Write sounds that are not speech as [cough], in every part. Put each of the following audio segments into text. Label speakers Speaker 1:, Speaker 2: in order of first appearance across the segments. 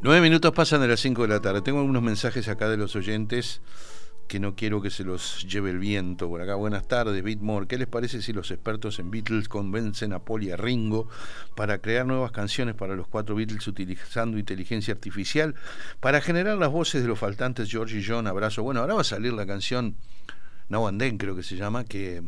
Speaker 1: Nueve minutos pasan de las cinco de la tarde. Tengo algunos mensajes acá de los oyentes que no quiero que se los lleve el viento por acá. Buenas tardes, Bitmore. ¿Qué les parece si los expertos en Beatles convencen a Paul y a Ringo para crear nuevas canciones para los cuatro Beatles utilizando inteligencia artificial para generar las voces de los faltantes George y John? Abrazo. Bueno, ahora va a salir la canción Now and Then, creo que se llama, que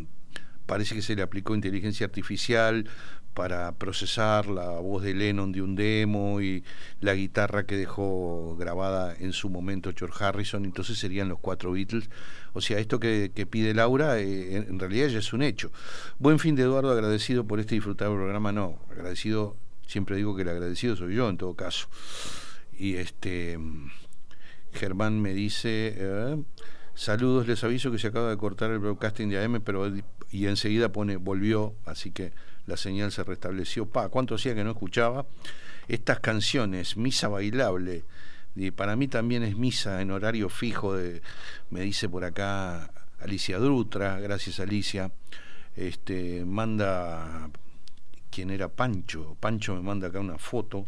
Speaker 1: parece que se le aplicó inteligencia artificial para procesar la voz de Lennon de un demo y la guitarra que dejó grabada en su momento George Harrison, entonces serían los cuatro Beatles. O sea, esto que, pide Laura eh, en realidad ya es un hecho. Buen fin de Eduardo, agradecido por este disfrutado programa. No, agradecido, siempre digo que el agradecido soy yo en todo caso. Y este Germán me dice... Eh, saludos, les aviso que se acaba de cortar el broadcasting de AM, pero y enseguida pone volvió, así que la señal se restableció. Pa, ¿cuánto hacía que no escuchaba? Estas canciones, Misa Bailable, y para mí también es misa en horario fijo, me dice por acá Alicia Drutra, gracias Alicia, este, manda, quien era Pancho? Pancho me manda acá una foto,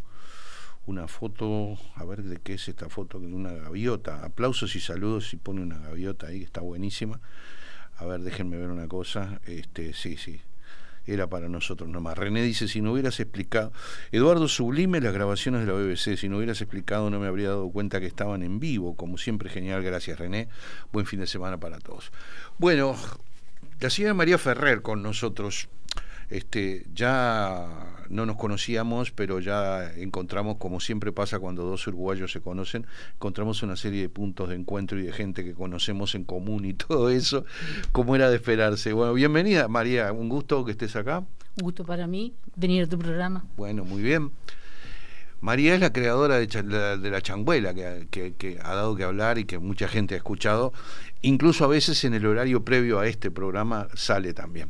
Speaker 1: una foto, a ver de qué es esta foto, de una gaviota, aplausos y saludos y pone una gaviota ahí que está buenísima. A ver, déjenme ver una cosa, este, sí, sí, era para nosotros nomás. René dice, si no hubieras explicado, Eduardo Sublime las grabaciones de la BBC, si no hubieras explicado no me habría dado cuenta que estaban en vivo, como siempre genial, gracias René, buen fin de semana para todos. Bueno, la señora María Ferrer con nosotros, este, ya no nos conocíamos, pero ya encontramos, como siempre pasa cuando dos uruguayos se conocen, encontramos una serie de puntos de encuentro y de gente que conocemos en común y [laughs] todo eso, como era de esperarse. Bueno, bienvenida María, un gusto que estés acá.
Speaker 2: Un gusto para mí venir a tu programa.
Speaker 1: Bueno, muy bien. María es la creadora de, la changuela, que, que, ha dado que hablar y que mucha gente ha escuchado. Incluso a veces en el horario previo a este programa sale también.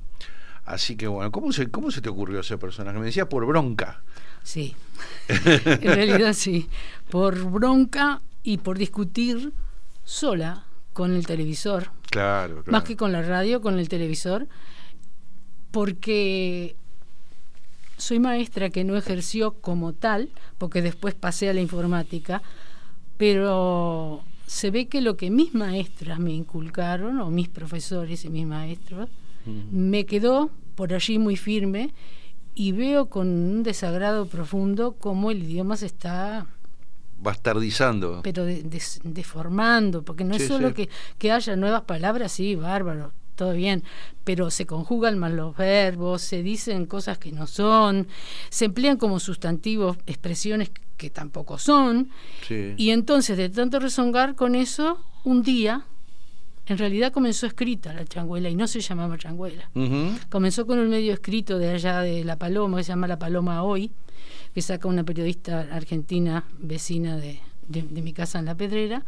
Speaker 1: Así que bueno, ¿cómo se, cómo se te ocurrió ese personaje? Me decía por bronca.
Speaker 2: Sí, [laughs] en realidad sí, por bronca y por discutir sola con el televisor.
Speaker 1: Claro, claro.
Speaker 2: Más que con la radio, con el televisor, porque soy maestra que no ejerció como tal, porque después pasé a la informática, pero se ve que lo que mis maestras me inculcaron, o mis profesores y mis maestros, me quedó por allí muy firme y veo con un desagrado profundo cómo el idioma se está
Speaker 1: bastardizando.
Speaker 2: Pero deformando, porque no es solo que, que, haya nuevas palabras, sí, bárbaro, todo bien, pero se conjugan mal los verbos, se dicen cosas que no son, se emplean como sustantivos expresiones que tampoco son, y entonces de tanto rezongar con eso, un día en realidad comenzó escrita la changuela y no se llamaba changuela. Comenzó con un medio escrito de allá de La Paloma, que se llama La Paloma Hoy, que saca una periodista argentina vecina de, mi casa en La Pedrera,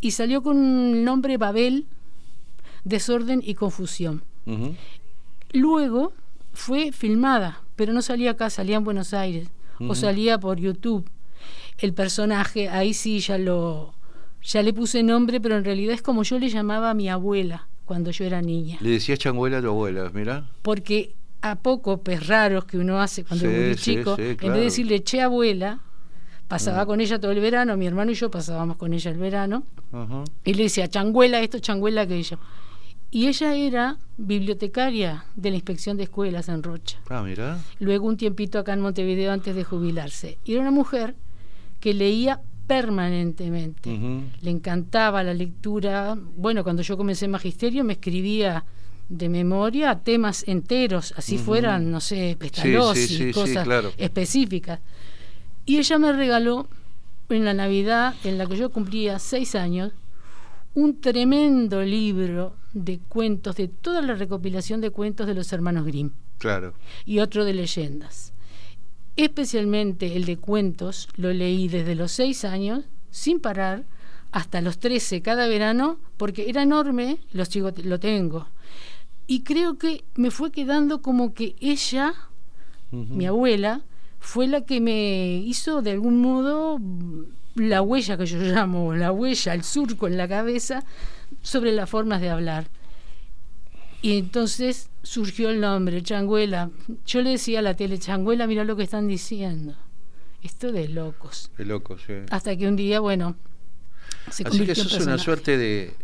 Speaker 2: y salió con un nombre Babel, Desorden y Confusión. Luego fue filmada, pero no salía acá, salía en Buenos Aires, o salía por YouTube. El personaje, ahí sí ya lo ya le puse nombre, pero en realidad es como yo le llamaba a mi abuela cuando yo era niña.
Speaker 1: ¿Le decías changuela a tu abuela, mira?
Speaker 2: Porque a poco pez raros que uno hace cuando es chico, en vez de decirle che abuela, pasaba mm. con ella todo el verano, mi hermano y yo pasábamos con ella el verano, y le decía changuela esto, changuela aquello. Y ella era bibliotecaria de la inspección de escuelas en Rocha.
Speaker 1: Ah, mira.
Speaker 2: Luego un tiempito acá en Montevideo antes de jubilarse. Y era una mujer que leía permanentemente. Le encantaba la lectura. Bueno, cuando yo comencé magisterio me escribía de memoria temas enteros, así fueran, no sé, pestalosis, cosas específicas. Y ella me regaló en la Navidad, en la que yo cumplía seis años, un tremendo libro de cuentos, de toda la recopilación de cuentos de los hermanos Grimm.
Speaker 1: Claro.
Speaker 2: Y otro de leyendas. Especialmente el de cuentos lo leí desde los seis años, sin parar, hasta los trece cada verano, porque era enorme, los chicos lo tengo. Y creo que me fue quedando como que ella, mi abuela, fue la que me hizo de algún modo la huella que yo [laughs] llamo, la huella, el surco en la cabeza sobre las formas de hablar. Y entonces surgió el nombre, Changuela. Yo le decía a la tele, Changuela, mira lo que están diciendo. Esto de locos.
Speaker 1: De locos, sí.
Speaker 2: Hasta que un día, bueno,
Speaker 1: se Así que eso es una suerte de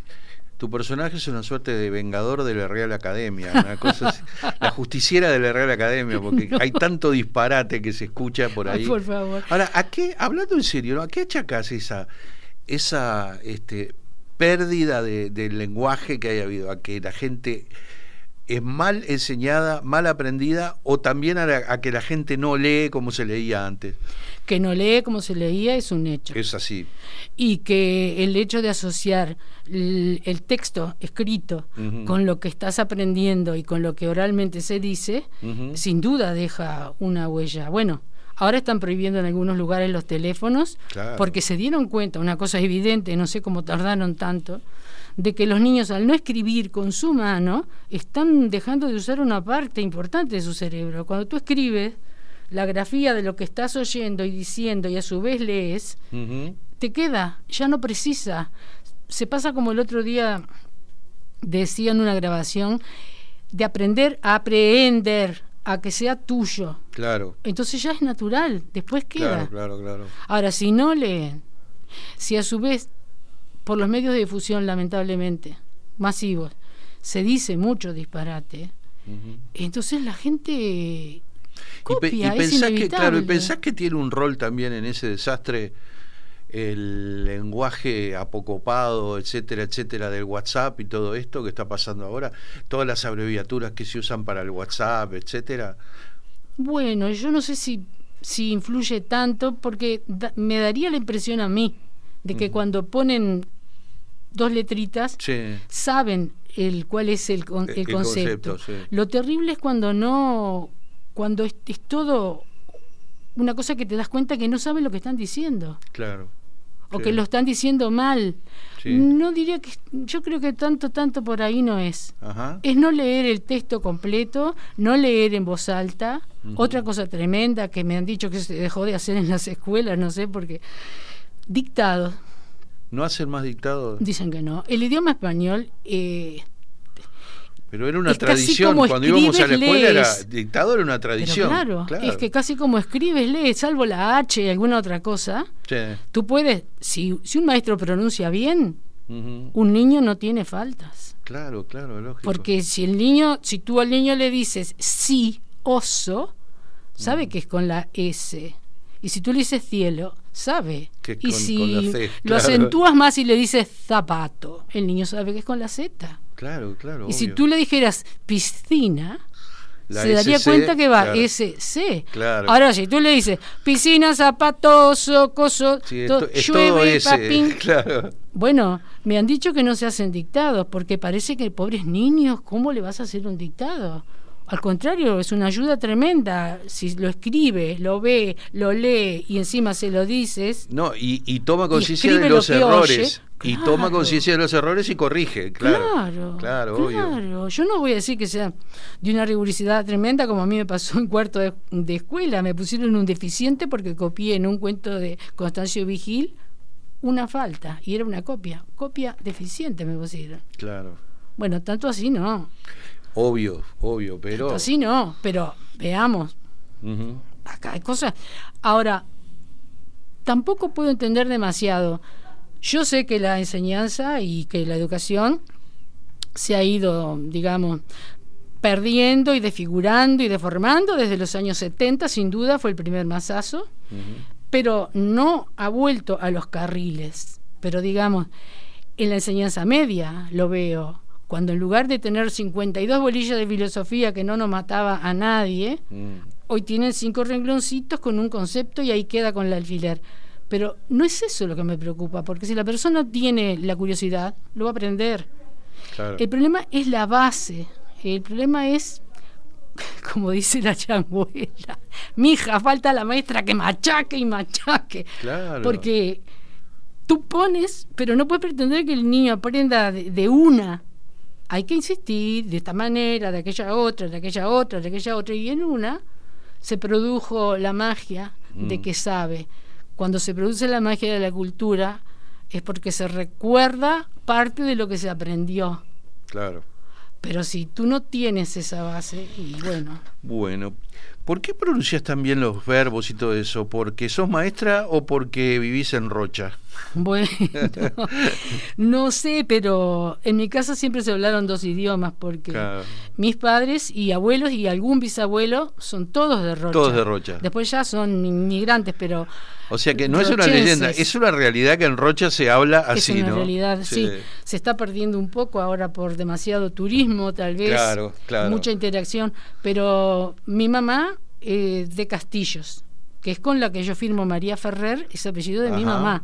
Speaker 1: tu personaje es una suerte de vengador de la Real Academia, una cosa [laughs] la justiciera de la Real Academia, porque hay tanto disparate que se escucha por ahí.
Speaker 2: por favor.
Speaker 1: Ahora, ¿a qué, hablando en serio, ¿a qué achacas esa, esa este, pérdida de, del lenguaje que haya habido? ¿A que la gente es mal enseñada, mal aprendida, o también a, que la gente no lee como se leía antes?
Speaker 2: Que no lee como se leía es un hecho.
Speaker 1: Es así.
Speaker 2: Y que el hecho de asociar el, texto escrito con lo que estás aprendiendo y con lo que oralmente se dice, sin duda deja una huella. Bueno, ahora están prohibiendo en algunos lugares los teléfonos porque se dieron cuenta, una cosa evidente, no sé cómo tardaron tanto, de que los niños al no escribir con su mano están dejando de usar una parte importante de su cerebro. Cuando tú escribes la grafía de lo que estás oyendo y diciendo y a su vez lees, te queda, ya no precisa se pasa como el otro día decía en una grabación, de aprender a aprender, a que sea tuyo.
Speaker 1: Claro.
Speaker 2: Entonces ya es natural, después queda.
Speaker 1: Claro, claro, claro.
Speaker 2: Ahora, si no leen, si a su vez, por los medios de difusión, lamentablemente, masivos, se dice mucho disparate, entonces la gente copia,
Speaker 1: y, pensás que, claro, y pensás que tiene un rol también en ese desastre el lenguaje apocopado, etcétera, etcétera, del WhatsApp y todo esto que está pasando ahora, todas las abreviaturas que se usan para el WhatsApp, etcétera.
Speaker 2: Bueno, yo no sé si, si influye tanto porque me daría la impresión a mí de que cuando ponen dos letritas saben el cuál es el, el, concepto. Lo terrible es cuando no, cuando es, es todo una cosa que te das cuenta que no saben lo que están diciendo.
Speaker 1: Claro
Speaker 2: o que lo están diciendo mal. No diría que, yo creo que tanto, tanto por ahí no es. Es no leer el texto completo, no leer en voz alta. Otra cosa tremenda que me han dicho que se dejó de hacer en las escuelas, no sé, porque dictados.
Speaker 1: ¿No hacen más dictados?
Speaker 2: Dicen que no. El idioma español eh,
Speaker 1: pero era una tradición, cuando íbamos a la escuela era dictado era una tradición.
Speaker 2: Claro, es que casi como escribes, lees, salvo la H y alguna otra cosa, tú puedes, si, si un maestro pronuncia bien, un niño no tiene faltas.
Speaker 1: Claro, claro, lógico.
Speaker 2: Porque si el niño, si tú al niño le dices sí, oso, sabe que es con la S. Y si tú le dices cielo, sabe. y si lo acentúas más y le dices zapato, el niño sabe que es con la Z.
Speaker 1: Claro, claro.
Speaker 2: Y si tú le dijeras piscina, se daría cuenta que va SC.
Speaker 1: Claro.
Speaker 2: Ahora, si tú le dices piscina, zapatos, coso, llueve, papín. [laughs] Bueno, me han dicho que no se hacen dictados porque parece que pobres niños, ¿cómo le vas a hacer un dictado? Al contrario, es una ayuda tremenda. Si lo escribe, lo ve, lo lee y encima se lo dices.
Speaker 1: No, y, toma conciencia de los errores. Y toma conciencia de los errores y corrige, claro.
Speaker 2: Claro, claro, Yo no voy a decir que sea de una rigurosidad tremenda como a mí me pasó en cuarto de, escuela. Me pusieron un deficiente porque copié en un cuento de Constancio Vigil una falta y era una copia. Copia deficiente me pusieron.
Speaker 1: Claro.
Speaker 2: Bueno, tanto así no.
Speaker 1: Obvio, obvio, pero...
Speaker 2: Tanto así no, pero veamos. Acá hay cosas... Ahora, tampoco puedo entender demasiado yo sé que la enseñanza y que la educación se ha ido, digamos, perdiendo y desfigurando y deformando desde los años 70, sin duda fue el primer masazo, pero no ha vuelto a los carriles. Pero digamos, en la enseñanza media lo veo, cuando en lugar de tener 52 bolillas de filosofía que no nos mataba a nadie, mm. hoy tienen cinco rengloncitos con un concepto y ahí queda con el alfiler. Pero no es eso lo que me preocupa, porque si la persona tiene la curiosidad, lo va a aprender. El problema es la base. El problema es, [laughs] como dice la changuela, mija, falta la maestra que machaque y machaque. Porque tú pones, pero no puedes pretender que el niño aprenda de, una. Hay que insistir de esta manera, de aquella otra, de aquella otra, de aquella otra. Y en una se produjo la magia de mm. que sabe cuando se produce la magia de la cultura es porque se recuerda parte de lo que se aprendió.
Speaker 1: Claro.
Speaker 2: Pero si tú no tienes esa base, y bueno.
Speaker 1: Bueno, ¿por qué pronuncias tan bien los verbos y todo eso? ¿Porque sos maestra o porque vivís en Rocha? [laughs]
Speaker 2: Bueno, no sé, pero en mi casa siempre se hablaron dos idiomas porque mis padres y abuelos y algún bisabuelo son todos de Rocha.
Speaker 1: Todos de Rocha.
Speaker 2: Después ya son inmigrantes, pero...
Speaker 1: O sea que no es una leyenda, es una realidad que en Rocha se habla así,
Speaker 2: es
Speaker 1: una
Speaker 2: realidad, sí. Se está perdiendo un poco ahora por demasiado turismo, tal vez. Claro, claro. Mucha interacción, pero mi mamá eh, de Castillos, que es con la que yo firmo María Ferrer, es apellido de mi mamá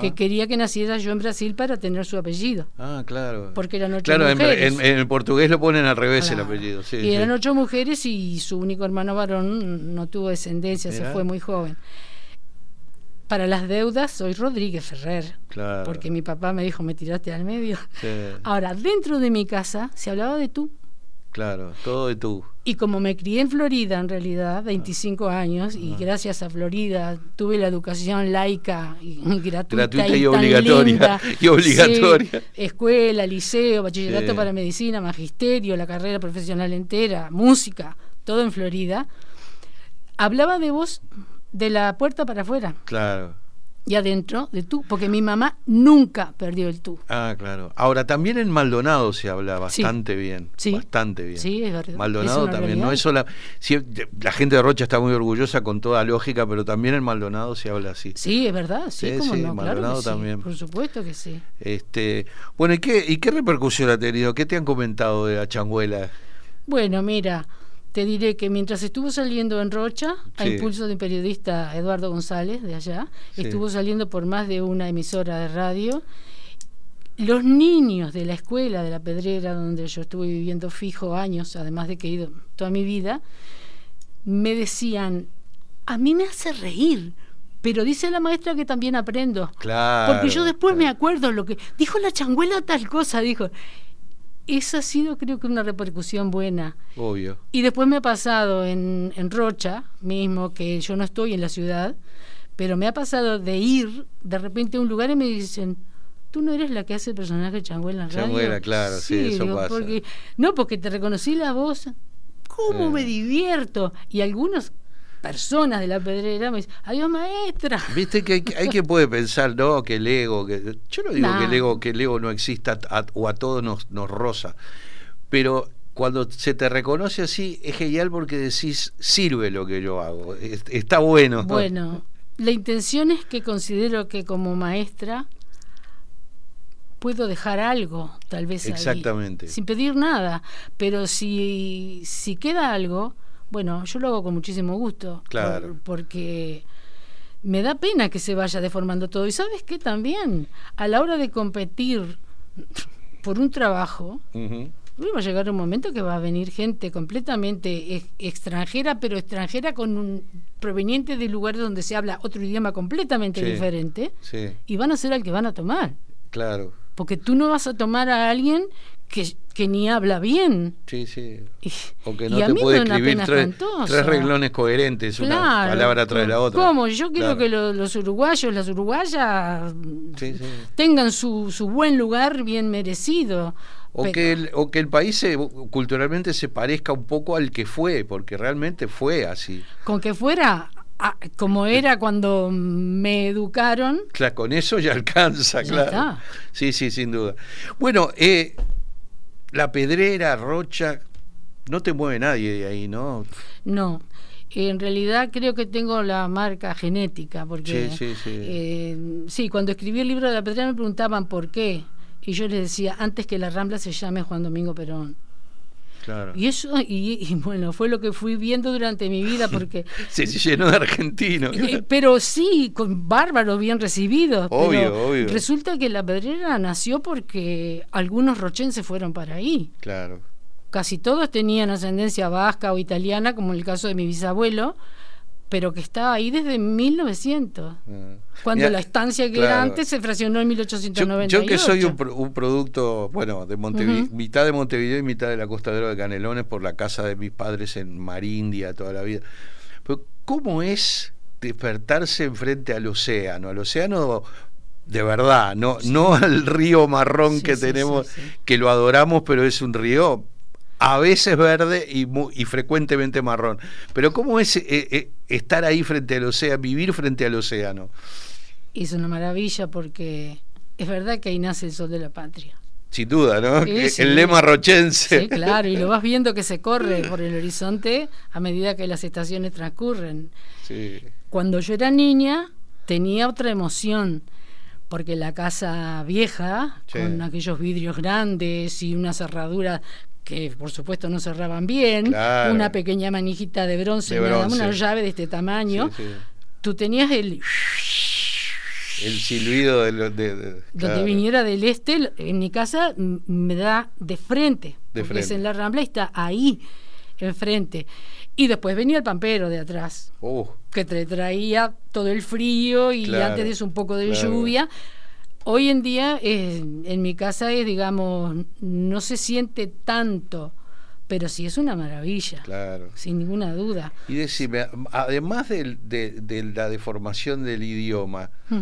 Speaker 2: que quería que naciera yo en Brasil para tener su apellido.
Speaker 1: Ah, claro.
Speaker 2: Porque eran ocho
Speaker 1: claro,
Speaker 2: mujeres.
Speaker 1: En, en, el portugués lo ponen al revés el apellido. Sí,
Speaker 2: y eran ocho mujeres y su único hermano varón no tuvo descendencia, se fue muy joven. Para las deudas soy Rodríguez Ferrer, claro. porque mi papá me dijo, me tiraste al medio. [laughs] Ahora, dentro de mi casa se hablaba de tú.
Speaker 1: Claro, todo de tú.
Speaker 2: Y como me crié en Florida, en realidad, 25 años, y gracias a Florida tuve la educación laica y gratuita, [laughs] y, obligatoria.
Speaker 1: y obligatoria.
Speaker 2: escuela, liceo, bachillerato para medicina, magisterio, la carrera profesional entera, música, todo en Florida. Hablaba de vos de la puerta para afuera.
Speaker 1: Claro
Speaker 2: y adentro de tú, porque mi mamá nunca perdió el tú.
Speaker 1: Ah, claro. Ahora, también en Maldonado se habla bastante bien. Sí. Bastante bien.
Speaker 2: Sí, es verdad.
Speaker 1: Maldonado también. No es sola. la gente de Rocha está muy orgullosa con toda lógica, pero también en Maldonado se habla así.
Speaker 2: Sí, es verdad. Sí, como no,
Speaker 1: Maldonado también.
Speaker 2: Por supuesto que sí.
Speaker 1: Este, bueno, ¿y qué, ¿y qué repercusión ha tenido? ¿Qué te han comentado de la changuela?
Speaker 2: Bueno, mira. Te diré que mientras estuvo saliendo en Rocha, a impulso de un periodista Eduardo González de allá, estuvo saliendo por más de una emisora de radio. Los niños de la escuela de la Pedrera, donde yo estuve viviendo fijo años, además de que he ido toda mi vida, me decían, a mí me hace reír, pero dice la maestra que también aprendo.
Speaker 1: Claro.
Speaker 2: Porque yo después me acuerdo lo que dijo la changuela tal cosa, dijo esa ha sido creo que una repercusión buena.
Speaker 1: Obvio.
Speaker 2: Y después me ha pasado en, en, Rocha mismo, que yo no estoy en la ciudad, pero me ha pasado de ir de repente a un lugar y me dicen, tú no eres la que hace el personaje Changuela en radio.
Speaker 1: Changuela, claro, sí, eso pasa.
Speaker 2: Porque, no, porque te reconocí la voz. ¿Cómo me divierto? Y algunos personas de la pedrera me dicen, adiós maestra.
Speaker 1: Viste que hay, que puede pensar, no, que el ego, que yo no digo que el ego, que el ego no exista o a todos nos, nos roza, pero cuando se te reconoce así es genial porque decís, sirve lo que yo hago, está bueno.
Speaker 2: Bueno, la intención es que considero que como maestra puedo dejar algo, tal vez
Speaker 1: Exactamente.
Speaker 2: sin pedir nada, pero si, si queda algo, bueno, yo lo hago con muchísimo gusto.
Speaker 1: Claro.
Speaker 2: porque me da pena que se vaya deformando todo. Y sabes qué también, a la hora de competir por un trabajo, va a llegar un momento que va a venir gente completamente extranjera, pero extranjera con un proveniente de lugares donde se habla otro idioma completamente diferente, y van a ser al que van a tomar.
Speaker 1: Claro.
Speaker 2: Porque tú no vas a tomar a alguien que, ni habla bien.
Speaker 1: Sí, sí. o que no te puede escribir tres, tres, reglones coherentes, una palabra tras la otra.
Speaker 2: ¿Cómo? Yo quiero que los uruguayos, las uruguayas tengan su, su buen lugar bien merecido.
Speaker 1: O, que el, o que el país culturalmente se parezca un poco al que fue, porque realmente fue así.
Speaker 2: Con que fuera como era cuando me educaron.
Speaker 1: Claro, con eso ya [laughs] alcanza, claro. Sí, sí, sin duda. Bueno, eh, la Pedrera, Rocha, no te mueve nadie de ahí, ¿no?
Speaker 2: No. En realidad creo que tengo la marca genética, porque sí, sí, sí. Eh, sí, cuando escribí el libro de la Pedrera me preguntaban por qué, y yo les decía, antes que la Rambla se llame Juan Domingo Perón.
Speaker 1: Claro.
Speaker 2: Y eso, y, bueno, fue lo que fui viendo durante mi vida porque... [laughs]
Speaker 1: se llenó de argentinos. [laughs]
Speaker 2: Eh, pero sí, con bárbaros bien recibidos.
Speaker 1: Obvio, obvio.
Speaker 2: Resulta que la Pedrera nació porque algunos rochenses fueron para ahí.
Speaker 1: Claro.
Speaker 2: Casi todos tenían ascendencia vasca o italiana, como en el caso de mi bisabuelo, pero que estaba ahí desde 1900, ah. cuando la estancia que era antes se fraccionó en 1898.
Speaker 1: Yo, que soy un, producto, bueno, de Montevideo, mitad de Montevideo y mitad de la Costa de Canelones por la casa de mis padres en Marindia toda la vida. Pero ¿cómo es despertarse enfrente al océano? Al océano de verdad, no, no al río marrón que tenemos, que lo adoramos, pero es un río a veces verde y, y frecuentemente marrón. Pero ¿cómo es eh, eh, estar ahí frente al océano, vivir frente al océano?
Speaker 2: Es una maravilla porque es verdad que ahí nace el sol de la patria.
Speaker 1: Sin duda, ¿no? El lema rochense.
Speaker 2: Sí, claro, y lo vas viendo que se corre [laughs] por el horizonte a medida que las estaciones transcurren. Sí. Cuando yo era niña tenía otra emoción porque la casa vieja, con aquellos vidrios grandes y una cerradura que por supuesto no cerraban bien, una pequeña manijita de bronce, una llave de este tamaño, tú tenías el...
Speaker 1: El silbido de, de,
Speaker 2: Donde viniera del este, en mi casa me da de frente, de frente. es en la Rambla y está ahí, enfrente. Y después venía el pampero de atrás, uh. que te traía todo el frío y antes de eso un poco de lluvia. Hoy en día en mi casa es, digamos, no se siente tanto, pero sí es una maravilla, claro. sin ninguna duda.
Speaker 1: Y decime, además de, la deformación del idioma, hmm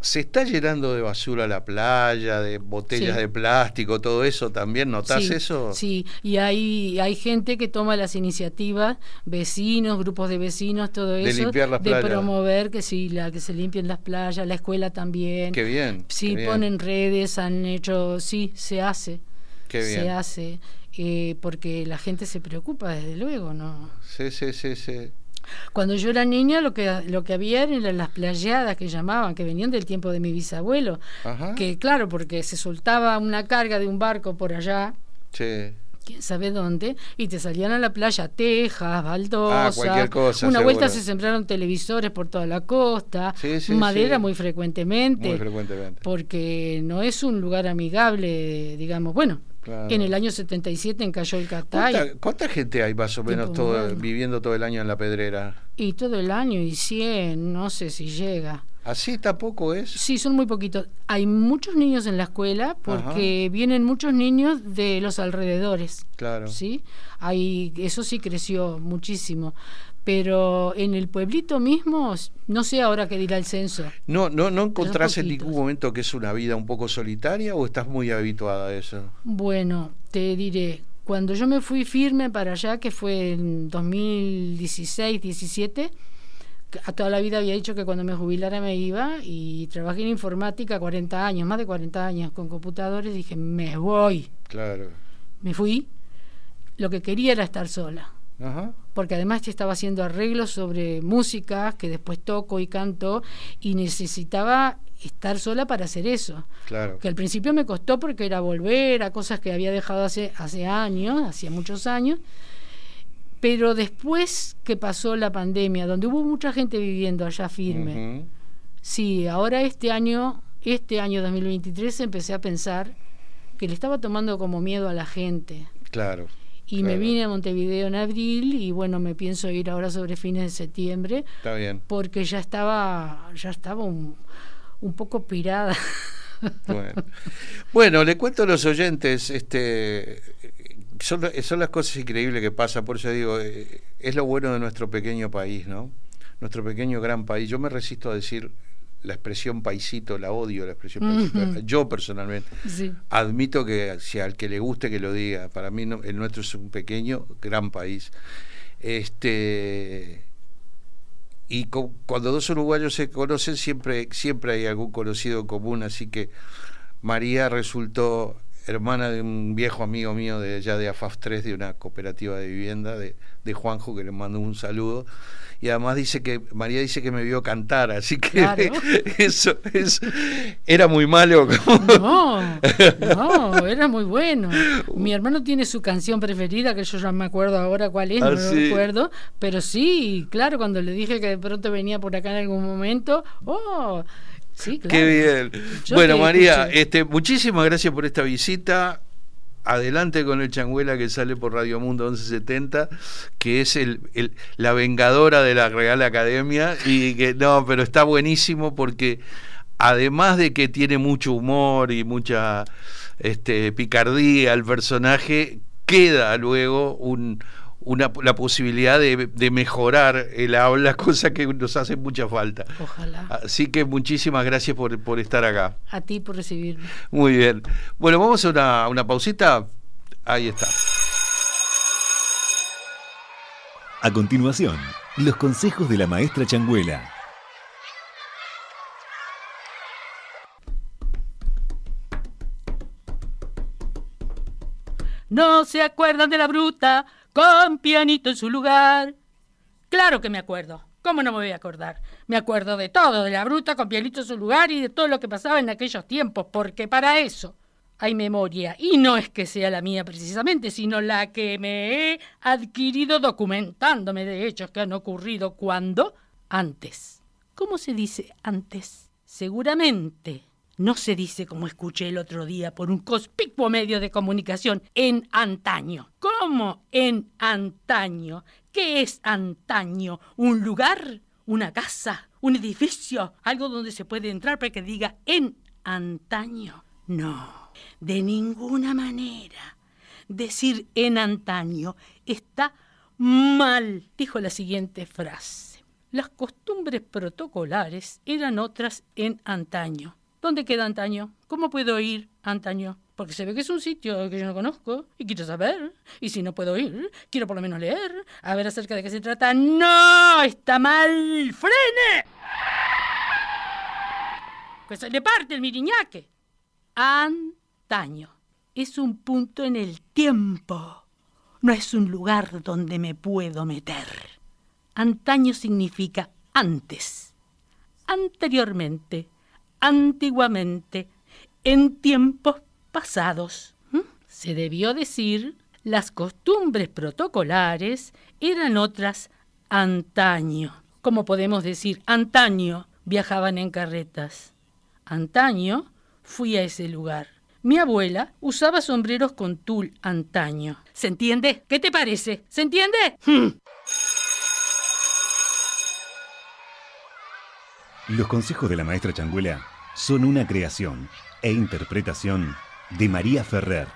Speaker 1: se está llenando de basura la playa, de botellas de plástico, todo eso también, ¿notás eso?
Speaker 2: Sí, y hay, hay gente que toma las iniciativas, vecinos, grupos de vecinos, todo eso, de promover que sí, la, que se limpien las playas, la escuela también.
Speaker 1: Qué bien.
Speaker 2: Sí, ponen redes, han hecho, sí, se hace. Qué bien. Se hace, eh, porque la gente se preocupa, desde luego, ¿no?
Speaker 1: Sí, sí, sí, sí.
Speaker 2: Cuando yo era niña lo que, lo que había eran las playadas que llamaban, que venían del tiempo de mi bisabuelo. Que claro, porque se soltaba una carga de un barco por allá. quién sabe dónde, y te salían a la playa tejas, baldosas,
Speaker 1: ah,
Speaker 2: una vuelta se sembraron televisores por toda la costa, madera muy frecuentemente, muy frecuentemente, porque no es un lugar amigable, digamos, bueno, en el año 77 encalló el Catay.
Speaker 1: ¿Cuánta, gente hay más o menos todo, viviendo todo el año en la pedrera?
Speaker 2: Y todo el año, y 100, no sé si llega.
Speaker 1: ¿Así tampoco es?
Speaker 2: Sí, son muy poquitos. Hay muchos niños en la escuela porque vienen muchos niños de los alrededores. Claro. ¿sí? Hay, eso sí creció muchísimo pero en el pueblito mismo, no sé ahora qué dirá el censo.
Speaker 1: ¿No, no, no encontrás en ningún momento que es una vida un poco solitaria o estás muy habituada a eso?
Speaker 2: Bueno, te diré, cuando yo me fui firme para allá, que fue en 2016, 17, a toda la vida había dicho que cuando me jubilara me iba y trabajé en informática 40 años, más de 40 años con computadores, dije, me voy. Claro. Me fui. Lo que quería era estar sola. Ajá porque además estaba haciendo arreglos sobre música que después toco y canto y necesitaba estar sola para hacer eso. Claro. Que al principio me costó porque era volver a cosas que había dejado hace, hace años, hacía muchos años. Pero después que pasó la pandemia, donde hubo mucha gente viviendo allá firme, sí, ahora este año, este año 2023 empecé a pensar que le estaba tomando como miedo a la gente.
Speaker 1: Claro
Speaker 2: y me vine a Montevideo en abril y bueno, me pienso ir ahora sobre fines de septiembre.
Speaker 1: Está bien.
Speaker 2: Porque ya estaba, ya estaba un, un poco pirada. [laughs]
Speaker 1: Bueno. bueno, le cuento a los oyentes, este son, son las cosas increíbles que pasan, por eso digo, eh, es lo bueno de nuestro pequeño país, ¿no? Nuestro pequeño gran país. Yo me resisto a decir la expresión paisito, la odio la expresión paisito. Yo personalmente admito que si al que le guste que lo diga. Para mí el nuestro es un pequeño, gran país. Este y cuando dos uruguayos se conocen siempre siempre hay algún conocido común, así que María resultó hermana de un viejo amigo mío de allá de AFAF 3 de una cooperativa de vivienda de, de Juanjo que le mando un saludo y además dice que María dice que me vio cantar, así que [laughs] eso, era muy malo.
Speaker 2: No, [laughs] no, era muy bueno. Mi hermano tiene su canción preferida, que yo ya me acuerdo ahora cuál es, no lo ah, recuerdo, pero sí, claro, cuando le dije que de pronto venía por acá en algún momento, oh, Sí, claro.
Speaker 1: Qué bien. bueno, María, este, muchísimas gracias por esta visita adelante con el Changuela que sale por Radio Mundo 1170, que es el, la vengadora de la Real Academia y que no, pero está buenísimo porque además de que tiene mucho humor y mucha este, picardía el personaje, queda luego un, una, la posibilidad de, de, mejorar el habla, [laughs] cosa que nos hace mucha falta.
Speaker 2: Ojalá.
Speaker 1: Así que muchísimas gracias por, por estar acá.
Speaker 2: A ti por recibirme.
Speaker 1: Muy bien. Bueno, vamos a una, una pausita. Ahí está.
Speaker 3: A continuación, los consejos de la maestra Changuela.
Speaker 2: No se acuerdan de la bruta con pianito en su lugar. Claro que me acuerdo. ¿Cómo no me voy a acordar? Me acuerdo de todo, de la bruta con pianito en su lugar y de todo lo que pasaba en aquellos tiempos, porque para eso hay memoria. Y no es que sea la mía precisamente, sino la que me he adquirido documentándome de hechos que han ocurrido cuando antes. ¿Cómo se dice antes? Seguramente no se dice como escuché el otro día por un conspicuo medio de comunicación en antaño. ¿Cómo en antaño? ¿Qué es antaño? ¿Un lugar? ¿Una casa? ¿Un edificio? ¿Algo donde se puede entrar para que diga en antaño? No, de ninguna manera. Decir en antaño está mal, dijo la siguiente frase. Las costumbres protocolares eran otras en antaño. ¿Dónde queda antaño? ¿Cómo puedo ir antaño? Porque se ve que es un sitio que yo no conozco y quiero saber. Y si no puedo ir, quiero por lo menos leer, a ver acerca de qué se trata. ¡No! ¡Está mal! ¡Frene! Que se le parte el miriñaque. Antaño. Es un punto en el tiempo. No es un lugar donde me puedo meter. Antaño significa antes, anteriormente antiguamente, en tiempos pasados. Se debió decir, las costumbres protocolares eran otras antaño. Como podemos decir, antaño viajaban en carretas. Antaño fui a ese lugar. Mi abuela usaba sombreros con tul antaño. ¿Se entiende? ¿Qué te parece? ¿Se entiende?
Speaker 3: Los consejos de la maestra Changuela son una creación e interpretación de María Ferrer.